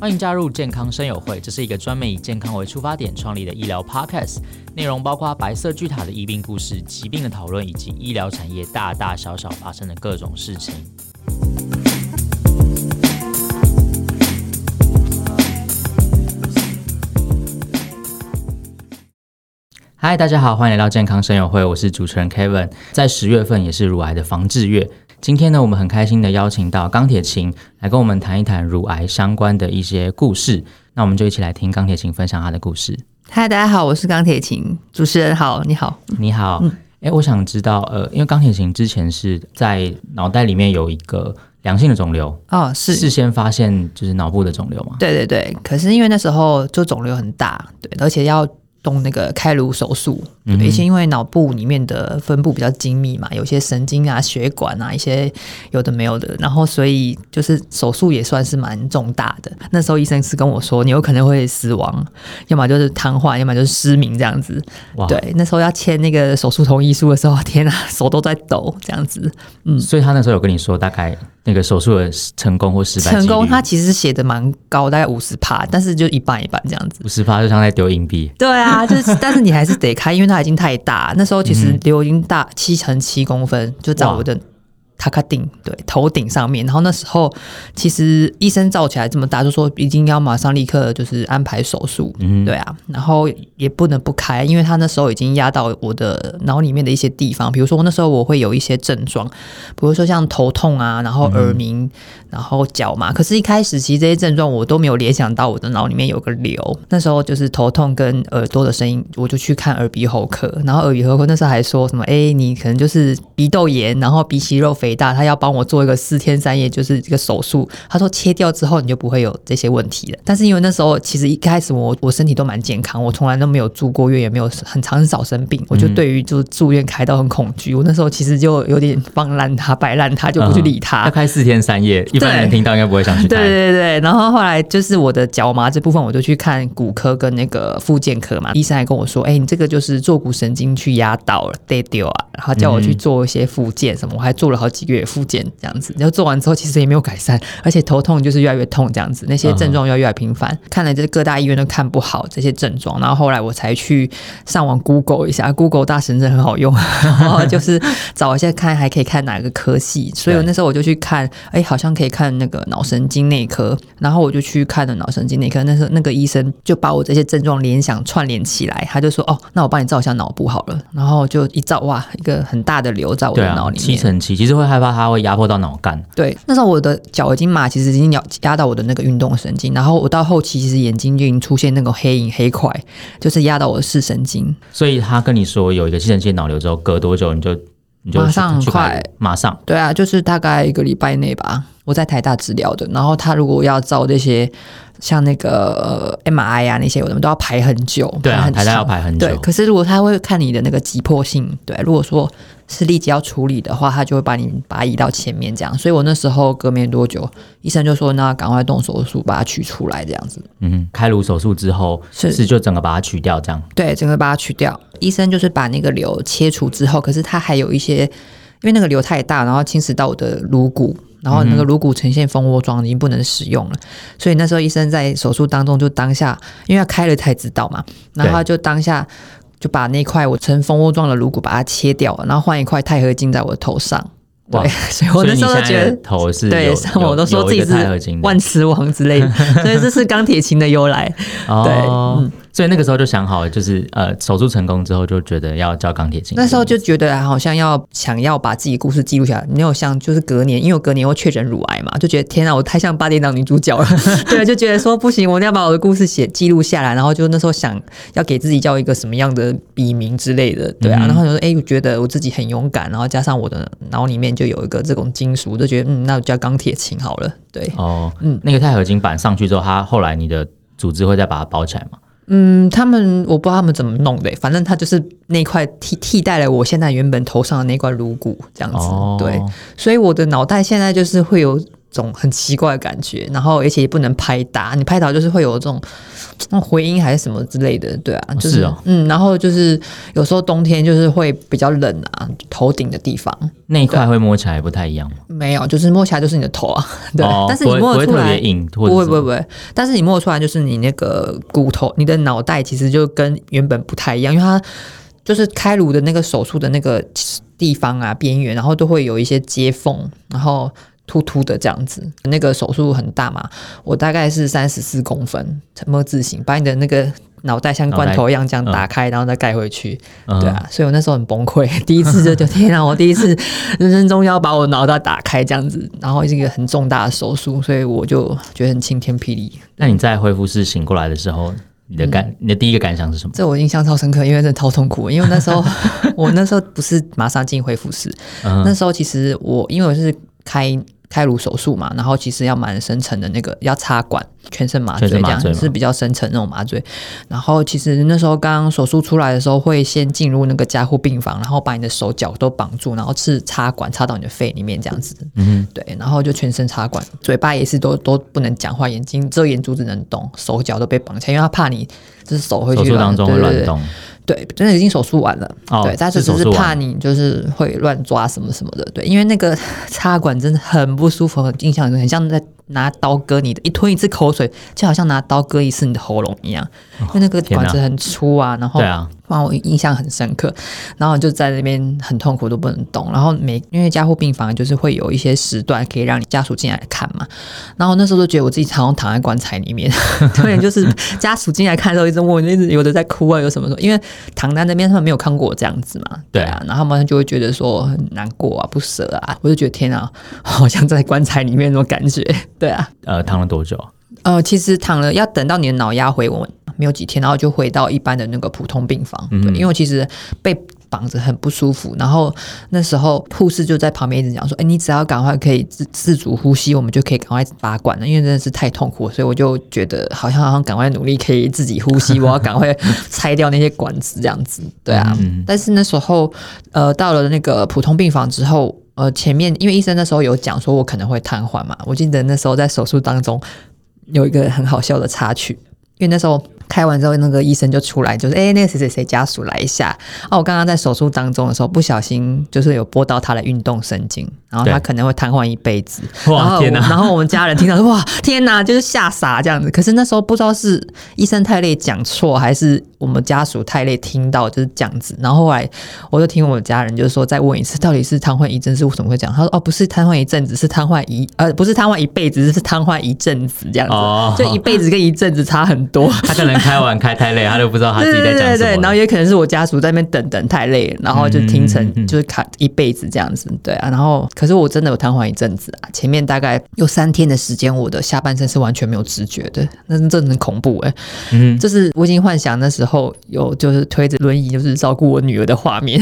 欢迎加入健康生友会，这是一个专门以健康为出发点创立的医疗 podcast，内容包括白色巨塔的医病故事、疾病的讨论，以及医疗产业大大小小发生的各种事情。嗨，大家好，欢迎来到健康生友会，我是主持人 Kevin，在十月份也是乳癌的防治月。今天呢，我们很开心的邀请到钢铁琴来跟我们谈一谈乳癌相关的一些故事。那我们就一起来听钢铁琴分享她的故事。嗨，大家好，我是钢铁琴，主持人好，你好，你好。哎、嗯，我想知道，呃，因为钢铁琴之前是在脑袋里面有一个良性的肿瘤哦，是事先发现就是脑部的肿瘤嘛？对对对，可是因为那时候就肿瘤很大，对，而且要。动那个开颅手术，以前因为脑部里面的分布比较精密嘛，有些神经啊、血管啊，一些有的没有的，然后所以就是手术也算是蛮重大的。那时候医生是跟我说，你有可能会死亡，要么就是瘫痪，要么就是失明这样子。哇对，那时候要签那个手术同意书的时候，天啊，手都在抖这样子。嗯，所以他那时候有跟你说大概。那个手术的成功或失败？成功，他其实写的蛮高，大概五十趴，但是就一半一半这样子。五十趴就像在丢硬币。对啊，就是，但是你还是得开，因为它已经太大。那时候其实瘤已经大七乘七公分，就在我的。他卡顶对头顶上面，然后那时候其实医生照起来这么大，就说已经要马上立刻就是安排手术，嗯，对啊，然后也不能不开，因为他那时候已经压到我的脑里面的一些地方，比如说那时候我会有一些症状，比如说像头痛啊，然后耳鸣，嗯、然后脚麻，可是一开始其实这些症状我都没有联想到我的脑里面有个瘤，那时候就是头痛跟耳朵的声音，我就去看耳鼻喉科，然后耳鼻喉科那时候还说什么，哎，你可能就是鼻窦炎，然后鼻息肉肥。大，他要帮我做一个四天三夜，就是这个手术。他说切掉之后你就不会有这些问题了。但是因为那时候其实一开始我我身体都蛮健康，我从来都没有住过院，也没有很长很少生病。我就对于就住院开刀很恐惧。我那时候其实就有点放烂他，摆烂他，就不去理他。他开四天三夜，一般人听到应该不会想去。对对对，然后后来就是我的脚麻这部分，我就去看骨科跟那个复健科嘛。医生还跟我说：“哎，你这个就是坐骨神经去压到了，得丢啊。”然后叫我去做一些复健什么，我还做了好几。月复健这样子，然后做完之后其实也没有改善，而且头痛就是越来越痛这样子，那些症状越来越频繁，看来这各大医院都看不好这些症状，然后后来我才去上网 Google 一下，Google 大神真的很好用，然 后就是找一下看还可以看哪个科系，所以我那时候我就去看，哎，好像可以看那个脑神经内科，然后我就去看了脑神经内科，那时候那个医生就把我这些症状联想串联起来，他就说，哦，那我帮你照一下脑部好了，然后就一照，哇，一个很大的瘤在我的脑里面，啊、七成七，其实会。害怕它会压迫到脑干。对，那时候我的脚已经麻，其实已经压压到我的那个运动神经，然后我到后期其实眼睛就已经出现那个黑影黑块，就是压到我的视神经。所以他跟你说有一个七成七脑瘤之后，隔多久你就你就马上快马上？对啊，就是大概一个礼拜内吧。我在台大治疗的，然后他如果要照这些像那个 MRI 啊那些，我们都要排很久。对啊，台大要排很久。对，可是如果他会看你的那个急迫性，对，如果说。是立即要处理的话，他就会把你把它移到前面这样。所以我那时候隔没多久，医生就说：“那赶快动手术把它取出来这样子。”嗯，开颅手术之后是是就整个把它取掉这样。对，整个把它取掉。医生就是把那个瘤切除之后，可是它还有一些，因为那个瘤太大，然后侵蚀到我的颅骨，然后那个颅骨呈现蜂窝状，已经不能使用了。嗯、所以那时候医生在手术当中就当下，因为他开了才知道嘛，然后他就当下。就把那块我呈蜂窝状的颅骨把它切掉了，然后换一块钛合金在我的头上。对，所以我那时候觉得头是对，像我都说自己是万磁王之类的，所以这是钢铁琴的由来。对，嗯。所以那个时候就想好，就是呃，手术成功之后就觉得要叫钢铁琴。那时候就觉得好像要想要把自己故事记录下来，没有像就是隔年，因为我隔年又确诊乳癌嘛，就觉得天啊，我太像八点档女主角了。对，就觉得说不行，我一定要把我的故事写记录下来。然后就那时候想要给自己叫一个什么样的笔名之类的，对啊。嗯、然后就说哎，我觉得我自己很勇敢，然后加上我的脑里面就有一个这种金属，就觉得嗯，那我叫钢铁琴好了。对，哦，嗯，那个钛合金板上去之后，它后来你的组织会再把它包起来吗？嗯，他们我不知道他们怎么弄的，反正他就是那块替替代了我现在原本头上的那块颅骨这样子，哦、对，所以我的脑袋现在就是会有种很奇怪的感觉，然后而且也不能拍打，你拍打就是会有这种那种回音还是什么之类的，对啊，就是，嗯，然后就是有时候冬天就是会比较冷啊，头顶的地方那一块会摸起来不太一样吗？没有，就是摸起来就是你的头啊，对，哦、但是你摸得出来，不会不会，不会，但是你摸出来就是你那个骨头，你的脑袋其实就跟原本不太一样，因为它就是开颅的那个手术的那个地方啊边缘，然后都会有一些接缝，然后。突突的这样子，那个手术很大嘛，我大概是三十四公分，沉默字形，把你的那个脑袋像罐头一样这样打开，嗯、然后再盖回去，嗯、对啊，所以我那时候很崩溃，第一次就就天啊，我第一次 人生中要把我脑袋打开这样子，然后是一个很重大的手术，所以我就觉得很晴天霹雳。那你在恢复室醒过来的时候，你的感，嗯、你的第一个感想是什么？这我印象超深刻，因为真的超痛苦，因为那时候 我那时候不是马上进恢复室，嗯、那时候其实我因为我是开。开颅手术嘛，然后其实要蛮深层的那个要插管，全身麻醉这样是比较深层那种麻醉。然后其实那时候刚刚手术出来的时候，会先进入那个加护病房，然后把你的手脚都绑住，然后是插管插到你的肺里面这样子。嗯，对，然后就全身插管，嘴巴也是都都不能讲话，眼睛只有眼珠子能动，手脚都被绑起来，因为他怕你就是手会去当中乱动。对对对对，真的已经手术完了。哦、对，但是只是怕你就是会乱抓什么什么的。对，因为那个 插管真的很不舒服，很印象很像在拿刀割你的，一吞一次口水，就好像拿刀割一次你的喉咙一样。哦、因为那个管子很粗啊，然后对啊。让我印象很深刻，然后就在那边很痛苦，都不能动。然后每因为加护病房就是会有一些时段可以让你家属进来看嘛，然后那时候就觉得我自己常常躺在棺材里面，对，就是家属进来看的时候一直问我，一直有的在哭啊，有什么说，因为躺在那边他们没有看过我这样子嘛，对。啊，然后他们就会觉得说很难过啊，不舍啊，我就觉得天啊，好像在棺材里面那种感觉，对啊，呃，躺了多久？呃，其实躺了要等到你的脑压回稳。没有几天，然后就回到一般的那个普通病房。对，因为我其实被绑着很不舒服。然后那时候护士就在旁边一直讲说：“哎，你只要赶快可以自自主呼吸，我们就可以赶快拔管了。”因为真的是太痛苦了，所以我就觉得好像好像赶快努力可以自己呼吸，我要赶快拆掉那些管子这样子。对啊，但是那时候呃到了那个普通病房之后，呃前面因为医生那时候有讲说我可能会瘫痪嘛，我记得那时候在手术当中有一个很好笑的插曲，因为那时候。开完之后，那个医生就出来，就是哎、欸，那个谁谁谁家属来一下。哦，我刚刚在手术当中的时候，不小心就是有拨到他的运动神经，然后他可能会瘫痪一辈子。哇天哪！然后我们家人听到说，哇，天哪，就是吓傻这样子。可是那时候不知道是医生太累讲错，还是我们家属太累听到就是这样子。然后后来我就听我们家人就是说，再问一次，到底是瘫痪一阵是为什么会这样？他说哦，不是瘫痪一阵子，是瘫痪一呃，不是瘫痪一辈子，是瘫痪一阵子这样子。哦，就一辈子跟一阵子差很多。他可能。开完开太累，他都不知道他自己在讲什么。对对对，然后也可能是我家属在那边等等太累，然后就听成就是卡一辈子这样子。对啊，然后可是我真的有瘫痪一阵子啊，前面大概有三天的时间，我的下半身是完全没有知觉的，那真的很恐怖哎、欸。嗯，就是我已经幻想那时候有就是推着轮椅就是照顾我女儿的画面，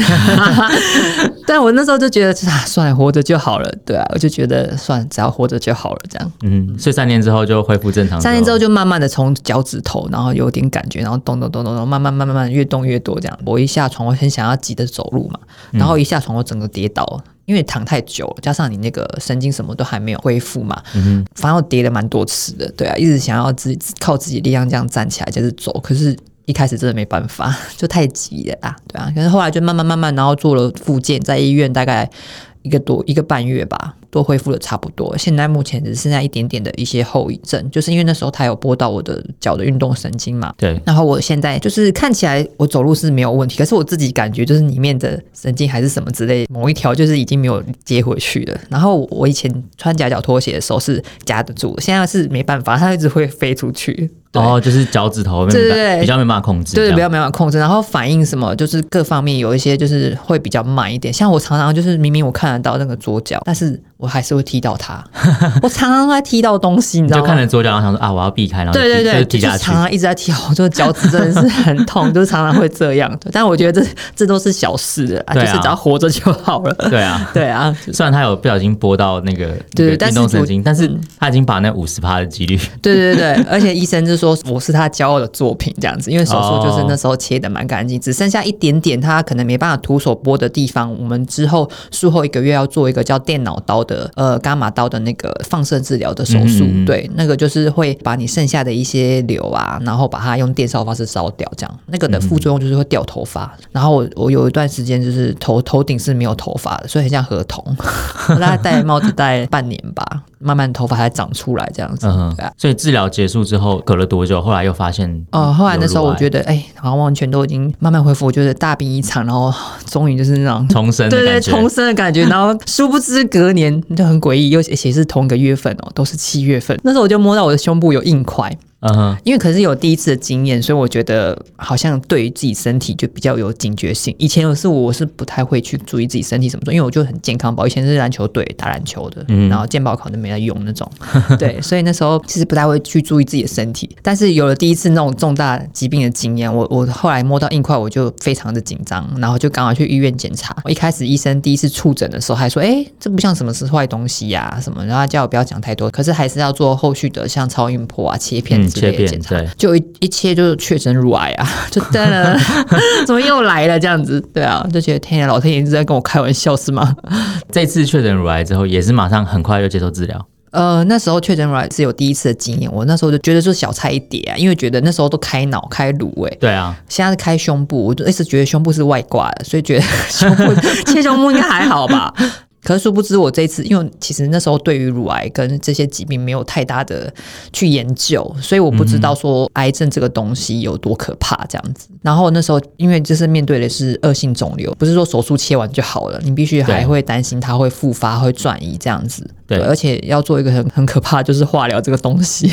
但我那时候就觉得啊，算了，活着就好了。对啊，我就觉得算了，只要活着就好了这样。嗯，所以三年之后就恢复正常。三年之后就慢慢的从脚趾头，然后有。有点感觉，然后动动动动动，慢慢慢慢慢越动越多这样。我一下床，我很想要急着走路嘛，然后一下床，我整个跌倒，因为躺太久了，加上你那个神经什么都还没有恢复嘛，嗯哼，反正我跌了蛮多次的，对啊，一直想要自己靠自己力量这样站起来就是走，可是一开始真的没办法，就太急了啦，对啊，可是后来就慢慢慢慢，然后做了复健，在医院大概一个多一个半月吧。都恢复的差不多，现在目前只剩下一点点的一些后遗症，就是因为那时候他有拨到我的脚的运动神经嘛。对。然后我现在就是看起来我走路是没有问题，可是我自己感觉就是里面的神经还是什么之类，某一条就是已经没有接回去了。然后我以前穿夹脚拖鞋的时候是夹得住，现在是没办法，它一直会飞出去。哦，就是脚趾头，对对对，比较没办法控制，对，比较没办法控制。然后反应什么，就是各方面有一些就是会比较慢一点。像我常常就是明明我看得到那个左脚，但是。我还是会踢到它，我常常在踢到东西，你知道吗？就看着左脚，然后想说啊，我要避开，然后对对对，就常常一直在踢，我这个脚趾真的是很痛，就是常常会这样。但我觉得这这都是小事的，就是只要活着就好了。对啊，对啊。虽然他有不小心拨到那个对运动神经，但是他已经把那五十趴的几率。对对对，而且医生就说我是他骄傲的作品这样子，因为手术就是那时候切的蛮干净，只剩下一点点他可能没办法徒手拨的地方，我们之后术后一个月要做一个叫电脑刀。的呃伽马刀的那个放射治疗的手术，嗯嗯嗯对，那个就是会把你剩下的一些瘤啊，然后把它用电烧方式烧掉，这样那个的副作用就是会掉头发。然后我我有一段时间就是头头顶是没有头发的，所以很像河童，我 大概戴帽子戴半年吧。慢慢头发才长出来这样子，嗯、对啊。所以治疗结束之后，隔了多久？后来又发现哦，后来那时候我觉得，哎、欸，好像完全都已经慢慢恢复，我觉得大病一场，然后终于就是那种重生，对对，重生的感觉。然后殊不知隔年就很诡异，又而且是同一个月份哦，都是七月份。那时候我就摸到我的胸部有硬块。嗯哼，因为可是有第一次的经验，所以我觉得好像对于自己身体就比较有警觉性。以前我是我是不太会去注意自己身体什么的，因为我就很健康，宝以前是篮球队打篮球的，嗯、然后健保卡都没在用那种，对，所以那时候其实不太会去注意自己的身体。但是有了第一次那种重大疾病的经验，我我后来摸到硬块，我就非常的紧张，然后就赶快去医院检查。我一开始医生第一次触诊的时候还说：“哎，这不像什么是坏东西呀、啊，什么。”然后他叫我不要讲太多，可是还是要做后续的，像超音波啊、切片。切片检查，就一一切就确诊乳癌啊，就真的 怎么又来了这样子？对啊，就觉得天呀，老天爷一直在跟我开玩笑是吗？这次确诊乳癌之后，也是马上很快就接受治疗。呃，那时候确诊乳癌是有第一次的经验，我那时候就觉得就是小菜一碟啊，因为觉得那时候都开脑开颅哎，对啊，现在是开胸部，我就一直觉得胸部是外挂的，所以觉得胸部切胸部应该还好吧。可是殊不知，我这一次，因为其实那时候对于乳癌跟这些疾病没有太大的去研究，所以我不知道说癌症这个东西有多可怕这样子。然后那时候，因为就是面对的是恶性肿瘤，不是说手术切完就好了，你必须还会担心它会复发、会转移这样子。对，而且要做一个很很可怕，就是化疗这个东西。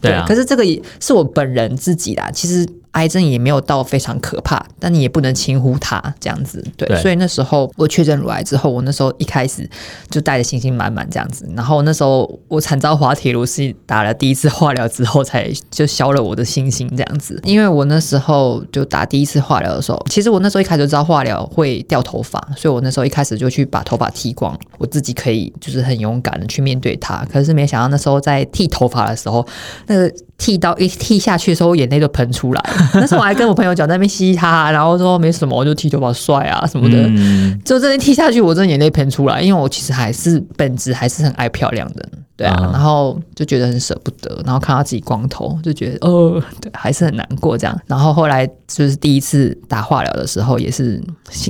对，对啊。可是这个也是我本人自己啦，其实。癌症也没有到非常可怕，但你也不能轻忽它这样子，对。对，所以那时候我确诊乳癌之后，我那时候一开始就带着信心满满这样子。然后那时候我惨遭滑铁卢，是打了第一次化疗之后，才就消了我的信心这样子。因为我那时候就打第一次化疗的时候，其实我那时候一开始就知道化疗会掉头发，所以我那时候一开始就去把头发剃光，我自己可以就是很勇敢的去面对它。可是没想到那时候在剃头发的时候，那个。剃刀一剃下去的时候，眼泪都喷出来。那时候我还跟我朋友讲，在那边嘻嘻哈哈，然后说没什么，我就剃头发帅啊什么的。嗯、就真的剃下去，我真的眼泪喷出来，因为我其实还是本质还是很爱漂亮的，对啊。嗯、然后就觉得很舍不得，然后看到自己光头，就觉得哦，对，还是很难过这样。然后后来就是第一次打化疗的时候，也是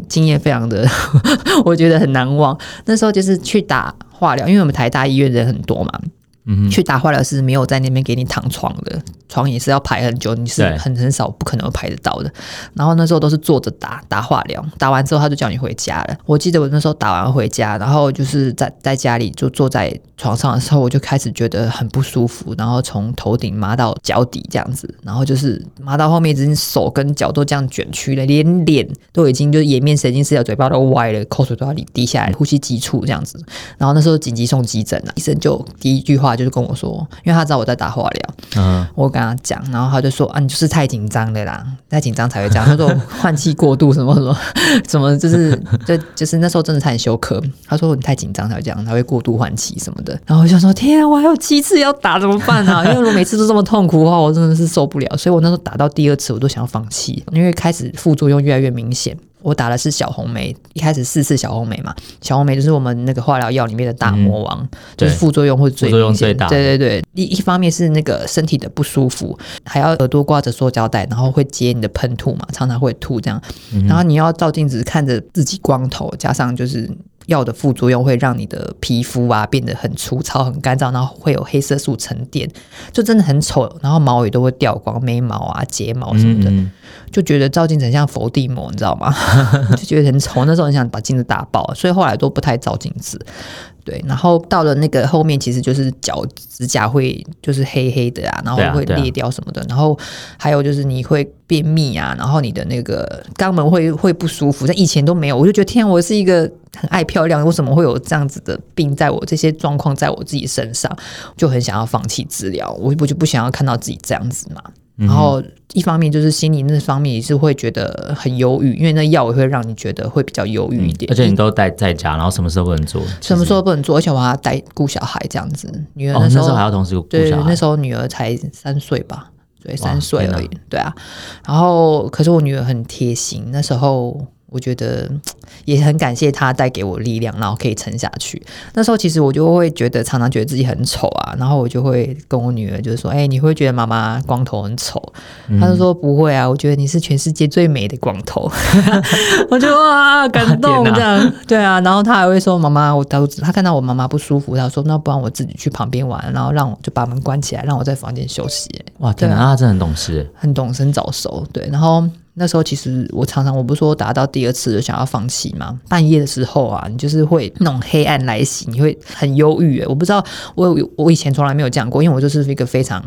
经验非常的，我觉得很难忘。那时候就是去打化疗，因为我们台大医院人很多嘛。嗯，去打化疗是没有在那边给你躺床的，床也是要排很久，你是很很少不可能排得到的。然后那时候都是坐着打打化疗，打完之后他就叫你回家了。我记得我那时候打完回家，然后就是在在家里就坐在床上的时候，我就开始觉得很不舒服，然后从头顶麻到脚底这样子，然后就是麻到后面，已经手跟脚都这样卷曲了，连脸都已经就是颜面神经失调，嘴巴都歪了，口水都要滴下来，呼吸急促这样子。然后那时候紧急送急诊了，医生就第一句话。就是跟我说，因为他知道我在打化疗，嗯，我跟他讲，然后他就说啊，你就是太紧张了啦，太紧张才会这样。他说换气过度什么什么 什么，就是就就是那时候真的差点休克。他说你太紧张才会这样，他会过度换气什么的。然后我就说天啊，我还有七次要打怎么办啊？因为如果每次都这么痛苦的话，我真的是受不了。所以我那时候打到第二次，我都想要放弃，因为开始副作用越来越明显。我打的是小红梅，一开始四次小红梅嘛，小红梅就是我们那个化疗药里面的大魔王，嗯、就是副作用会最明显。对对对，一一方面是那个身体的不舒服，还要耳朵挂着塑胶袋，然后会接你的喷吐嘛，常常会吐这样，嗯、然后你要照镜子看着自己光头，加上就是。药的副作用会让你的皮肤啊变得很粗糙、很干燥，然后会有黑色素沉淀，就真的很丑。然后毛也都会掉光，眉毛啊、睫毛什么的，嗯嗯就觉得照镜子很像佛地魔，你知道吗？就觉得很丑。那时候很想把镜子打爆，所以后来都不太照镜子。对，然后到了那个后面，其实就是脚指甲会就是黑黑的啊，然后会裂掉什么的，然后还有就是你会便秘啊，然后你的那个肛门会会不舒服，但以前都没有，我就觉得天，我是一个很爱漂亮，为什么会有这样子的病在我这些状况在我自己身上，就很想要放弃治疗，我我就不想要看到自己这样子嘛。然后一方面就是心理那方面也是会觉得很忧郁，因为那药也会让你觉得会比较忧郁一点。嗯、而且你都待在家，然后什么时候不能做？什么时候不能做？而且我还要带顾小孩这样子。女儿那时候，还要同时顾小孩。对，那时候女儿才三岁吧对，三岁而已。对啊。然后可是我女儿很贴心，那时候我觉得 也很感谢他带给我力量，然后可以撑下去。那时候其实我就会觉得常常觉得自己很丑啊，然后我就会跟我女儿就是说：“哎、欸，你会觉得妈妈光头很丑？”嗯、她就说：“不会啊，我觉得你是全世界最美的光头。” 我就哇感动 这样，对啊。然后她还会说：“妈妈，我都她看到我妈妈不舒服，她说那不然我自己去旁边玩，然后让我就把门关起来，让我在房间休息。”哇，天啊，她真的很懂事，很懂事，很早熟。对，然后。那时候其实我常常我不是说达到第二次就想要放弃吗？半夜的时候啊，你就是会那种黑暗来袭，你会很忧郁。我不知道我我以前从来没有这样过，因为我就是一个非常。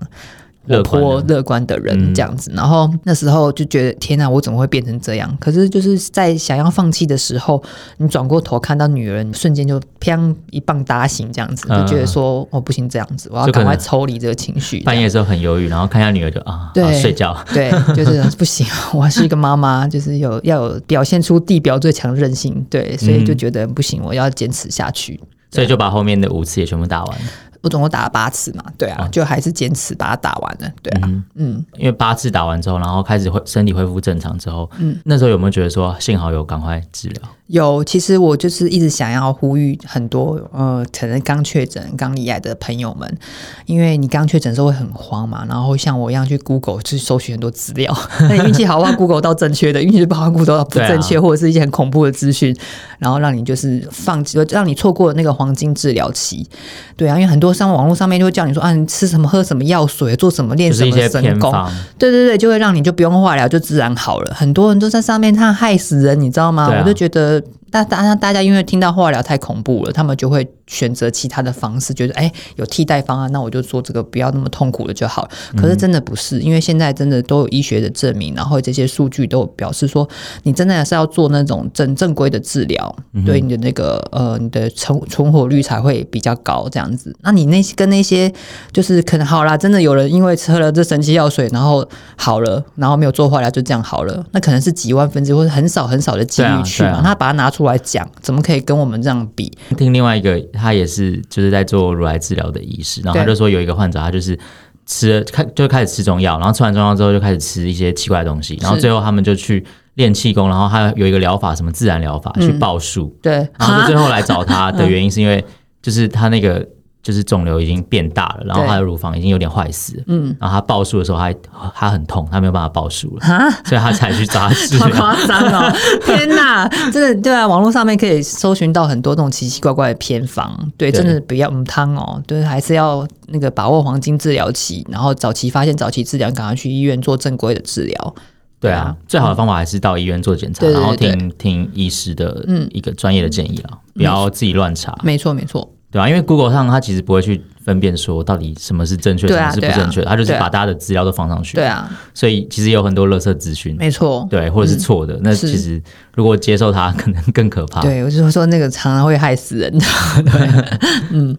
活泼乐观的人这样子，嗯、然后那时候就觉得天哪，我怎么会变成这样？可是就是在想要放弃的时候，你转过头看到女人，瞬间就砰一棒打醒，这样子就觉得说我、嗯、不行，这样子我要赶快抽离这个情绪。半夜的时候很忧郁，然后看一下女儿就啊，对，睡觉。对，就是 不行，我还是一个妈妈，就是有要有表现出地表最强韧性，对，所以就觉得不行，我要坚持下去，所以就把后面的五次也全部打完。我总共打了八次嘛，对啊，就还是坚持把它打完了，对啊，嗯，嗯，因为八次打完之后，然后开始恢身体恢复正常之后，嗯，那时候有没有觉得说幸好有赶快治疗？有，其实我就是一直想要呼吁很多呃，可能刚确诊、刚离癌的朋友们，因为你刚确诊的时候会很慌嘛，然后像我一样去 Google 去搜寻很多资料，那你运气好的话 Google 到正确的，运气不好 Google 到不正确，啊、或者是一些很恐怖的资讯，然后让你就是放弃，让你错过了那个黄金治疗期。对啊，因为很多上网络上面就会叫你说啊，你吃什么、喝什么药水、做什么、练什么神功，对对对，就会让你就不用化疗，就自然好了。很多人都在上面，他害死人，你知道吗？啊、我就觉得。大大大家因为听到化疗太恐怖了，他们就会选择其他的方式，觉得哎有替代方案，那我就做这个，不要那么痛苦了就好了。可是真的不是，因为现在真的都有医学的证明，然后这些数据都表示说，你真的是要做那种正正规的治疗，对你的那个呃你的存存活率才会比较高这样子。那你那些跟那些就是可能好啦，真的有人因为喝了这神奇药水，然后好了，然后没有做化疗就这样好了，那可能是几万分之或者很少很少的几率去嘛，他把它拿出。出来讲，怎么可以跟我们这样比？听另外一个，他也是就是在做乳癌治疗的医师，然后他就说有一个患者，他就是吃开就开始吃中药，然后吃完中药之后就开始吃一些奇怪的东西，然后最后他们就去练气功，然后他有一个疗法，什么自然疗法，去报数，对，然后就最后来找他的原因是因为就是他那个。就是肿瘤已经变大了，然后他的乳房已经有点坏死，嗯，然后他报数的时候还，他他很痛，他没有办法报数了，哈所以他才去扎治。好夸张哦！天哪，真的对啊，网络上面可以搜寻到很多这种奇奇怪怪的偏方，对，对真的不要嗯汤哦，对，还是要那个把握黄金治疗期，然后早期发现、早期治疗，赶快去医院做正规的治疗。对啊，最好的方法还是到医院做检查，嗯、然后听听医师的一个专业的建议了，嗯、不要自己乱查。没错，没错。对啊，因为 Google 上它其实不会去分辨说到底什么是正确，什么是不正确，它就是把大家的资料都放上去。对啊，所以其实有很多垃圾资讯，没错，对，或者是错的。那其实如果接受它，可能更可怕。对，我就是说那个常常会害死人的。对，嗯。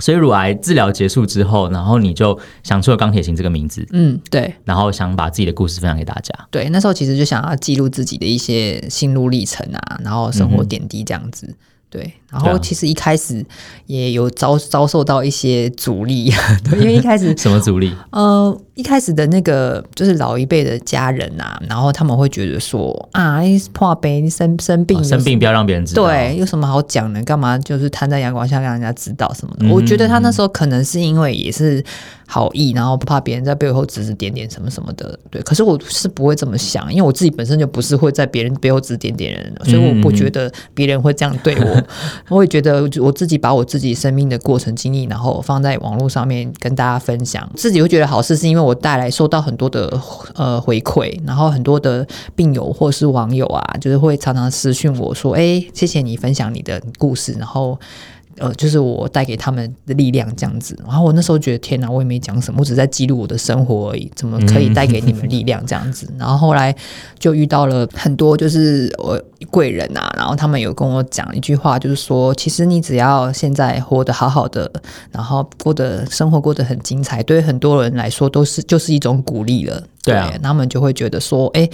所以乳癌治疗结束之后，然后你就想出了钢铁琴这个名字。嗯，对。然后想把自己的故事分享给大家。对，那时候其实就想要记录自己的一些心路历程啊，然后生活点滴这样子。嗯对，然后其实一开始也有遭遭受到一些阻力，对，因为一开始什么阻力？呃，一开始的那个就是老一辈的家人啊，然后他们会觉得说啊，你生生病，生病不要让别人知道，对，有什么好讲的？干嘛就是摊在阳光下让人家知道什么的？嗯、我觉得他那时候可能是因为也是。好意，然后不怕别人在背后指指点点什么什么的，对。可是我是不会这么想，因为我自己本身就不是会在别人背后指点点人，所以我不觉得别人会这样对我。我也觉得我自己把我自己生命的过程经历，然后放在网络上面跟大家分享，自己会觉得好事，是因为我带来收到很多的呃回馈，然后很多的病友或是网友啊，就是会常常私讯我说：“哎，谢谢你分享你的故事。”然后。呃，就是我带给他们的力量这样子，然后我那时候觉得天哪，我也没讲什么，我只在记录我的生活而已，怎么可以带给你们 力量这样子？然后后来就遇到了很多就是我贵人啊，然后他们有跟我讲一句话，就是说，其实你只要现在活得好好的，然后过得生活过得很精彩，对很多人来说都是就是一种鼓励了。对，他们就会觉得说，哎。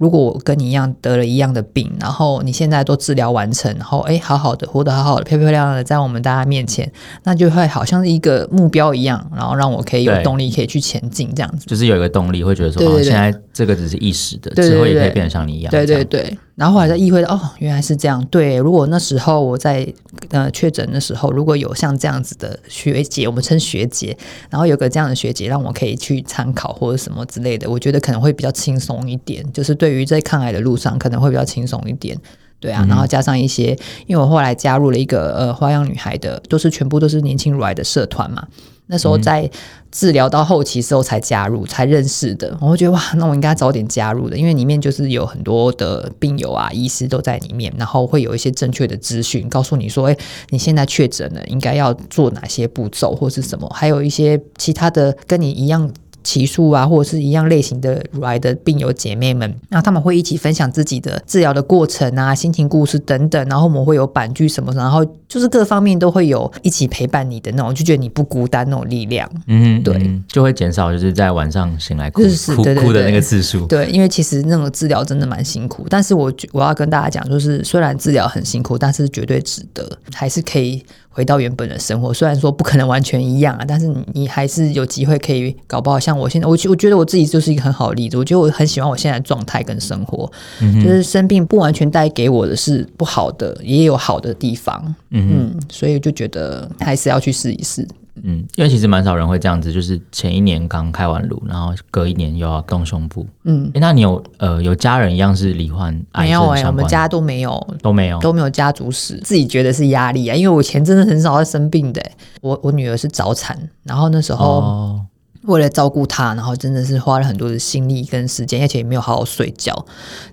如果我跟你一样得了一样的病，然后你现在都治疗完成，然后哎，好好的活得好好的，漂漂亮亮的在我们大家面前，那就会好像是一个目标一样，然后让我可以有动力可以去前进，这样子。就是有一个动力，会觉得说，哦，现在这个只是一时的，之后也可以变得像你一样。对对对。然后后来才意会到，哦，原来是这样。对，如果那时候我在呃确诊的时候，如果有像这样子的学姐，我们称学姐，然后有个这样的学姐让我可以去参考或者什么之类的，我觉得可能会比较轻松一点。就是对于在抗癌的路上，可能会比较轻松一点。对啊，然后加上一些，因为我后来加入了一个呃花样女孩的，都是全部都是年轻乳癌的社团嘛。那时候在治疗到后期时候才加入，才认识的。我会觉得哇，那我应该早点加入的，因为里面就是有很多的病友啊、医师都在里面，然后会有一些正确的资讯告诉你说，诶，你现在确诊了，应该要做哪些步骤或是什么，还有一些其他的跟你一样。期数啊，或者是一样类型的乳癌的病友姐妹们，那他们会一起分享自己的治疗的过程啊、心情故事等等，然后我们会有板剧什么，然后就是各方面都会有一起陪伴你的那种，就觉得你不孤单那种力量。嗯，对，嗯、就会减少就是在晚上醒来哭是哭哭的那个次数。对，因为其实那种治疗真的蛮辛苦，但是我我要跟大家讲，就是虽然治疗很辛苦，但是绝对值得，还是可以。回到原本的生活，虽然说不可能完全一样啊，但是你你还是有机会可以搞不好。像我现在，我我觉得我自己就是一个很好的例子。我觉得我很喜欢我现在的状态跟生活，嗯、就是生病不完全带给我的是不好的，也有好的地方。嗯，嗯，所以就觉得还是要去试一试。嗯，因为其实蛮少人会这样子，就是前一年刚开完颅，然后隔一年又要动胸部。嗯，欸、那你有呃有家人一样是罹患癌症？没有哎、欸，我们家都没有，都没有，都没有家族史。自己觉得是压力啊，因为我以前真的很少会生病的、欸。我我女儿是早产，然后那时候。哦为了照顾他，然后真的是花了很多的心力跟时间，而且也没有好好睡觉。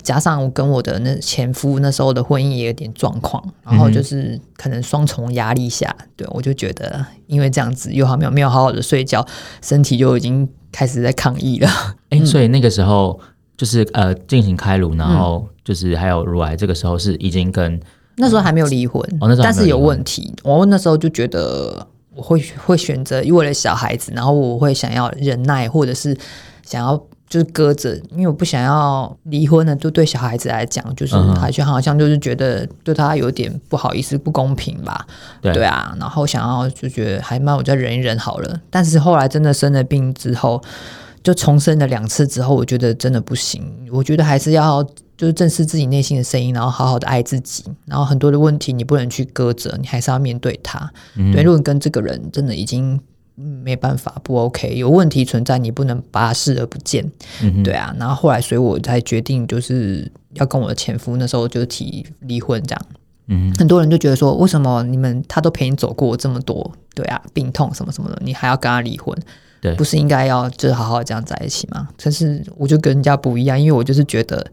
加上我跟我的那前夫那时候的婚姻也有点状况，然后就是可能双重压力下，对，我就觉得因为这样子又还没有没有好好的睡觉，身体就已经开始在抗议了。哎、欸，所以那个时候就是呃进行开颅，然后就是还有乳癌，这个时候是已经跟那时候还没有离婚，哦，那时候但是有问题。我那时候就觉得。我会会选择为了小孩子，然后我会想要忍耐，或者是想要就是搁着，因为我不想要离婚呢。就对小孩子来讲，就是好像好像就是觉得对他有点不好意思、不公平吧？对，对啊，然后想要就觉得还蛮我再忍一忍好了。但是后来真的生了病之后，就重生了两次之后，我觉得真的不行。我觉得还是要。就是正视自己内心的声音，然后好好的爱自己。然后很多的问题你不能去搁着，你还是要面对它。嗯、对，如果你跟这个人真的已经没办法，不 OK，有问题存在，你不能把它视而不见。嗯、对啊。然后后来，所以我才决定就是要跟我的前夫那时候就提离婚这样。嗯，很多人就觉得说，为什么你们他都陪你走过这么多，对啊，病痛什么什么的，你还要跟他离婚？对，不是应该要就是好好这样在一起吗？但是我就跟人家不一样，因为我就是觉得。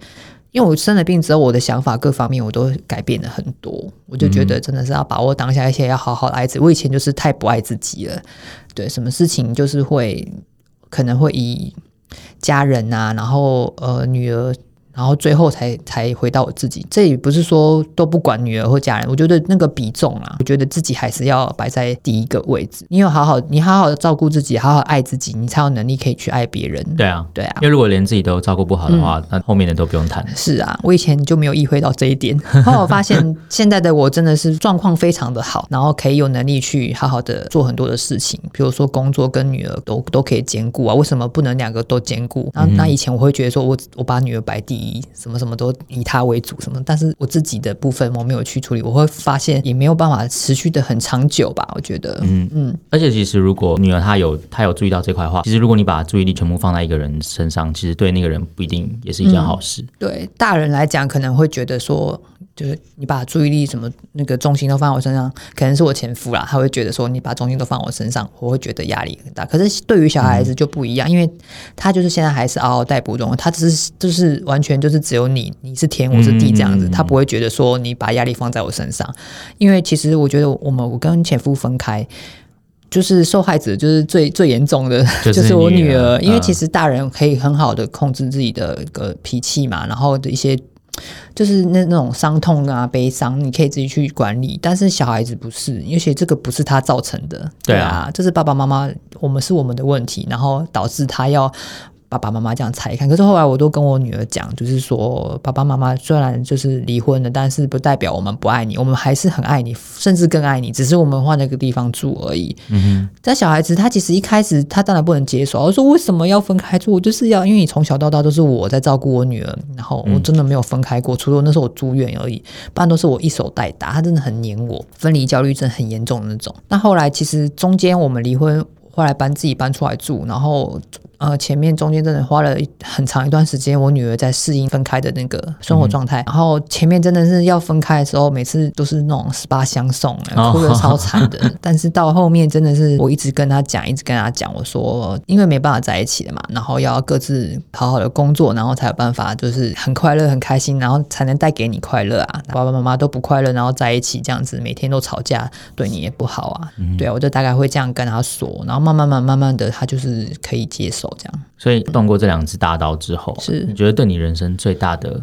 因为我生了病之后，我的想法各方面我都改变了很多，我就觉得真的是要把握当下，一些要好好爱自己。我以前就是太不爱自己了，对，什么事情就是会可能会以家人啊，然后呃女儿。然后最后才才回到我自己，这也不是说都不管女儿或家人，我觉得那个比重啊，我觉得自己还是要摆在第一个位置。你有好好，你好好的照顾自己，好好爱自己，你才有能力可以去爱别人。对啊，对啊。因为如果连自己都照顾不好的话，嗯、那后面的都不用谈。是啊，我以前就没有意会到这一点。后来我发现，现在的我真的是状况非常的好，然后可以有能力去好好的做很多的事情，比如说工作跟女儿都都可以兼顾啊。为什么不能两个都兼顾？那那以前我会觉得说我我把女儿摆第一。什么什么都以他为主，什么，但是我自己的部分我没有去处理，我会发现也没有办法持续的很长久吧，我觉得，嗯嗯，而且其实如果女儿她有她有注意到这块的话，其实如果你把注意力全部放在一个人身上，其实对那个人不一定也是一件好事。嗯、对大人来讲，可能会觉得说。就是你把注意力什么那个重心都放在我身上，可能是我前夫啦，他会觉得说你把重心都放我身上，我会觉得压力很大。可是对于小孩子就不一样，嗯、因为他就是现在还是嗷嗷待哺中，他只是就是完全就是只有你，你是天，我是地这样子，嗯、他不会觉得说你把压力放在我身上。因为其实我觉得我们我跟前夫分开，就是受害者就是最最严重的 就是我女儿，女儿因为其实大人可以很好的控制自己的一个脾气嘛，然后的一些。就是那那种伤痛啊、悲伤，你可以自己去管理。但是小孩子不是，而且这个不是他造成的，对啊，这是爸爸妈妈，我们是我们的问题，然后导致他要爸爸妈妈这样拆开。可是后来我都跟我女儿讲，就是说爸爸妈妈虽然就是离婚了，但是不代表我们不爱你，我们还是很爱你，甚至更爱你，只是我们换了个地方住而已。嗯哼。但小孩子他其实一开始他当然不能接受，我说为什么要分开住？我就是要因为你从小到大都是我在照顾我女儿，然后我真的没有分开过，除了那时候我住院而已，不然都是我一手带大。他真的很黏我，分离焦虑症很严重的那种。那后来其实中间我们离婚。后来搬自己搬出来住，然后呃前面中间真的花了很长一段时间，我女儿在适应分开的那个生活状态。嗯、然后前面真的是要分开的时候，每次都是那种十八相送，哭的超惨的。哦、但是到后面真的是我一直跟她讲，一直跟她讲，我说因为没办法在一起了嘛，然后要各自好好的工作，然后才有办法就是很快乐很开心，然后才能带给你快乐啊。爸爸妈妈都不快乐，然后在一起这样子每天都吵架，对你也不好啊。嗯、对啊，我就大概会这样跟她说，然后。慢慢慢慢慢的，她就是可以接受这样。所以动过这两次大刀之后，是你觉得对你人生最大的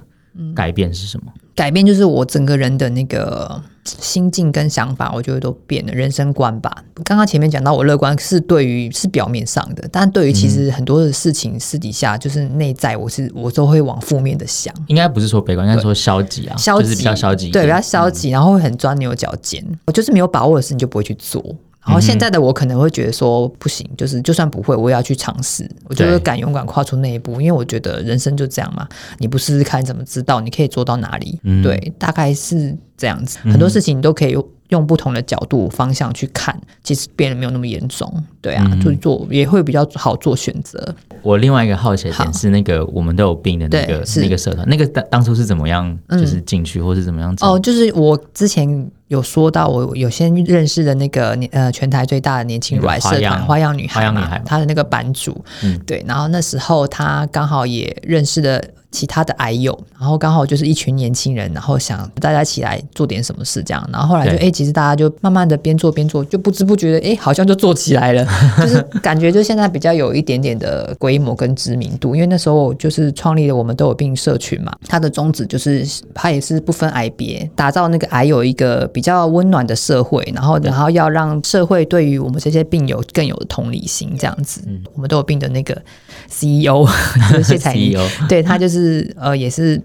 改变是什么？嗯、改变就是我整个人的那个心境跟想法，我觉得都变了，人生观吧。刚刚前面讲到我乐观是对于是表面上的，但对于其实很多的事情私底下就是内在，我是我都会往负面的想。应该不是说悲观，应该说消极啊，消极就是比较消极，对，比较消极，然后会很钻牛角尖。我就是没有把握的事，你就不会去做。然后现在的我可能会觉得说不行，就是就算不会，我也要去尝试。我觉得敢勇敢跨出那一步，因为我觉得人生就这样嘛，你不试试看怎么知道你可以做到哪里？嗯、对，大概是这样子。很多事情你都可以用。不同的角度方向去看，其实变得没有那么严重，对啊，嗯、就做也会比较好做选择。我另外一个好奇的点是，那个我们都有病的那个那个社团，那个当当初是怎么样，就是进去、嗯、或是怎么样？哦，就是我之前有说到，我有先认识的那个呃全台最大的年轻乳癌社团花样女孩嘛，她的那个版主，嗯，对，然后那时候她刚好也认识了。其他的癌友，然后刚好就是一群年轻人，然后想大家起来做点什么事，这样，然后后来就哎对，其实大家就慢慢的边做边做，就不知不觉的哎，好像就做起来了，就是感觉就现在比较有一点点的规模跟知名度，因为那时候就是创立了我们都有病社群嘛，它的宗旨就是它也是不分癌别，打造那个癌友一个比较温暖的社会，然后然后要让社会对于我们这些病友更有同理心，这样子，嗯、我们都有病的那个 CEO 谢彩妮，对他就是。是呃，也是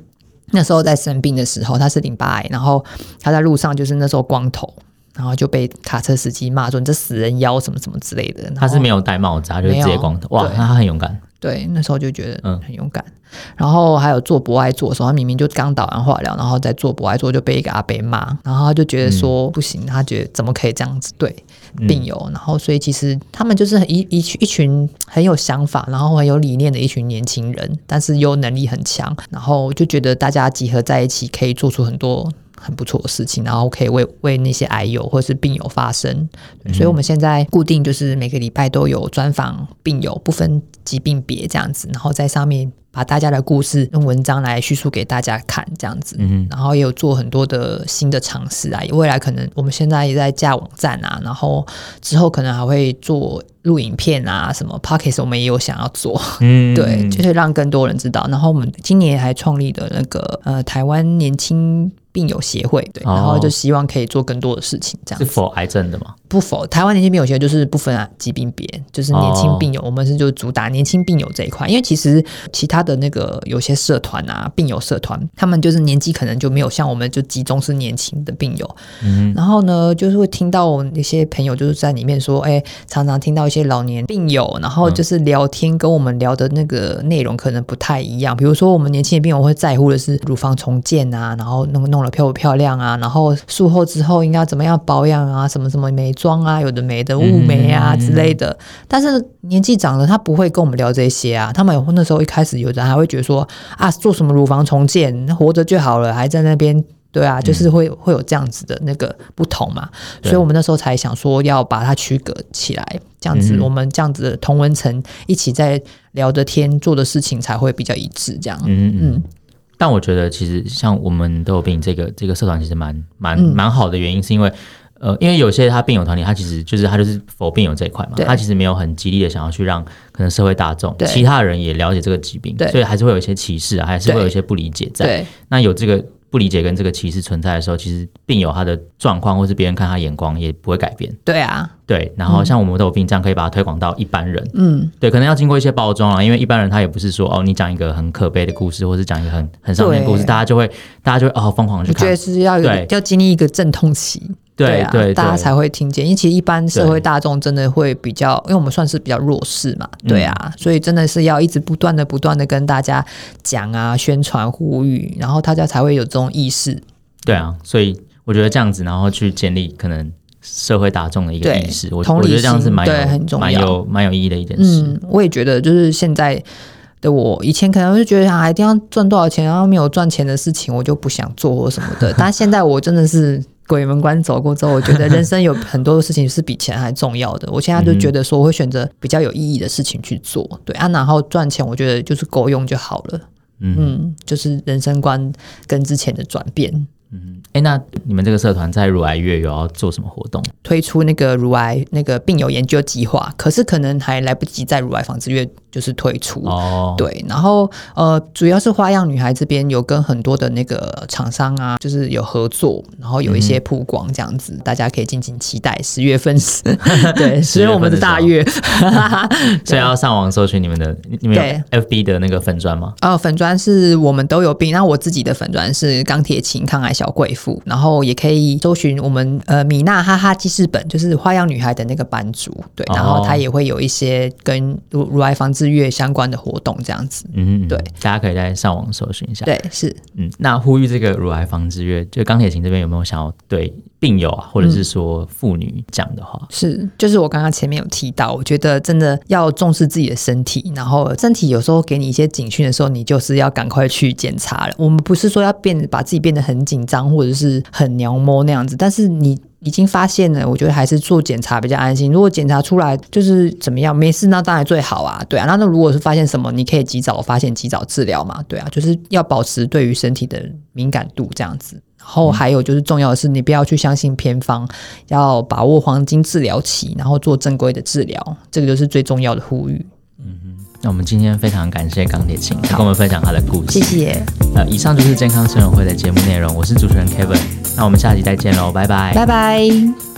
那时候在生病的时候，他是淋巴癌，然后他在路上就是那时候光头，然后就被卡车司机骂说你这死人妖什么什么之类的。他是没有戴帽子，他就直接光头，哇，那他很勇敢。对，那时候就觉得嗯很勇敢。嗯、然后还有做博爱做的时候，他明明就刚打完化疗，然后在做博爱做就被一个阿伯骂，然后他就觉得说、嗯、不行，他觉得怎么可以这样子对病友？嗯、然后所以其实他们就是一一群一群很有想法，然后很有理念的一群年轻人，但是又能力很强，然后就觉得大家集合在一起可以做出很多。很不错的事情，然后可以为为那些癌友或是病友发声，所以我们现在固定就是每个礼拜都有专访病友，不分疾病别这样子，然后在上面把大家的故事用文章来叙述给大家看这样子，嗯，然后也有做很多的新的尝试啊，未来可能我们现在也在架网站啊，然后之后可能还会做录影片啊，什么 Podcast 我们也有想要做，嗯，对，就是让更多人知道。然后我们今年还创立的那个呃台湾年轻。病友协会对，然后就希望可以做更多的事情，这样子。是否癌症的吗？不否，台湾年轻病友协会就是不分啊疾病别，就是年轻病友，哦、我们是就主打年轻病友这一块。因为其实其他的那个有些社团啊，病友社团，他们就是年纪可能就没有像我们就集中是年轻的病友。嗯，然后呢，就是会听到那些朋友就是在里面说，哎，常常听到一些老年病友，然后就是聊天跟我们聊的那个内容可能不太一样。比如说我们年轻的病友会在乎的是乳房重建啊，然后弄弄。漂不漂亮啊？然后术后之后应该怎么样保养啊？什么什么美妆啊，有的没的雾眉啊之类的。但是年纪长了，他不会跟我们聊这些啊。他们有那时候一开始有的还会觉得说啊，做什么乳房重建，活着就好了，还在那边对啊，就是会会有这样子的那个不同嘛。所以我们那时候才想说要把它区隔起来，这样子我们这样子的同文层一起在聊的天，做的事情才会比较一致。这样，嗯嗯。但我觉得，其实像我们都有病这个这个社团，其实蛮蛮蛮好的原因，是因为呃，因为有些他病友团体，他其实就是他就是否病友这一块嘛，他其实没有很极力的想要去让可能社会大众其他人也了解这个疾病，所以还是会有一些歧视啊，还是会有一些不理解在。那有这个。不理解跟这个歧视存在的时候，其实病友他的状况或是别人看他眼光也不会改变。对啊，对。然后像我们都有病这样可以把它推广到一般人。嗯，对，可能要经过一些包装啊，因为一般人他也不是说哦，你讲一个很可悲的故事，或是讲一个很很伤心的故事，大家就会大家就会哦疯狂去看。我觉得是要有要经历一个阵痛期。对，对啊，对，大家才会听见。因为其实一般社会大众真的会比较，因为我们算是比较弱势嘛，对啊，嗯，所以真的是要一直不断的、不断的跟大家讲啊、宣传、呼吁，然后大家才会有这种意识。对啊，所以我觉得这样子，然后去建立可能社会大众的一个意识，我我觉得这样是蛮有、很重要、蛮有、蛮有意义的一件事。嗯，我也觉得，就是现在的我，以前可能就觉得啊，一定要赚多少钱，然后没有赚钱的事情，我就不想做或什么的。但现在我真的是。鬼门关走过之后，我觉得人生有很多的事情是比钱还重要的。我现在就觉得说，我会选择比较有意义的事情去做，对啊，然后赚钱，我觉得就是够用就好了。嗯，嗯，就是人生观跟之前的转变。嗯，哎，那你们这个社团在乳癌月有要做什么活动？推出那个乳癌那个病友研究计划，可是可能还来不及在乳癌防治月。就是退出哦，对，然后呃，主要是花样女孩这边有跟很多的那个厂商啊，就是有合作，然后有一些曝光这样子，嗯、大家可以敬请期待十月份是，对，十月我们的大月，所以要上网搜寻你们的，你们有 FB 的那个粉砖吗？哦，粉砖是我们都有病，那我自己的粉砖是钢铁琴抗癌小贵妇，然后也可以搜寻我们呃米娜哈哈记事本，就是花样女孩的那个版主，对，然后他也会有一些跟乳乳癌防治。月相关的活动这样子，嗯，对，大家可以在上网搜寻一下。对，是，嗯，那呼吁这个乳癌防治月，就钢铁琴这边有没有想要对病友啊，或者是说妇女讲的话？嗯，是，就是我刚刚前面有提到，我觉得真的要重视自己的身体，然后身体有时候给你一些警讯的时候，你就是要赶快去检查了。我们不是说要变，把自己变得很紧张或者是很娘摸那样子，但是你。已经发现了，我觉得还是做检查比较安心。如果检查出来就是怎么样，没事，那当然最好啊，对啊。那那如果是发现什么，你可以及早发现，及早治疗嘛，对啊。就是要保持对于身体的敏感度这样子。然后还有就是重要的是，你不要去相信偏方，要把握黄金治疗期，然后做正规的治疗，这个就是最重要的呼吁。嗯哼，那我们今天非常感谢钢铁琴跟我们分享他的故事，谢谢。呃，以上就是健康生活会的节目内容，我是主持人 Kevin。那我们下期再见喽，拜拜，拜拜。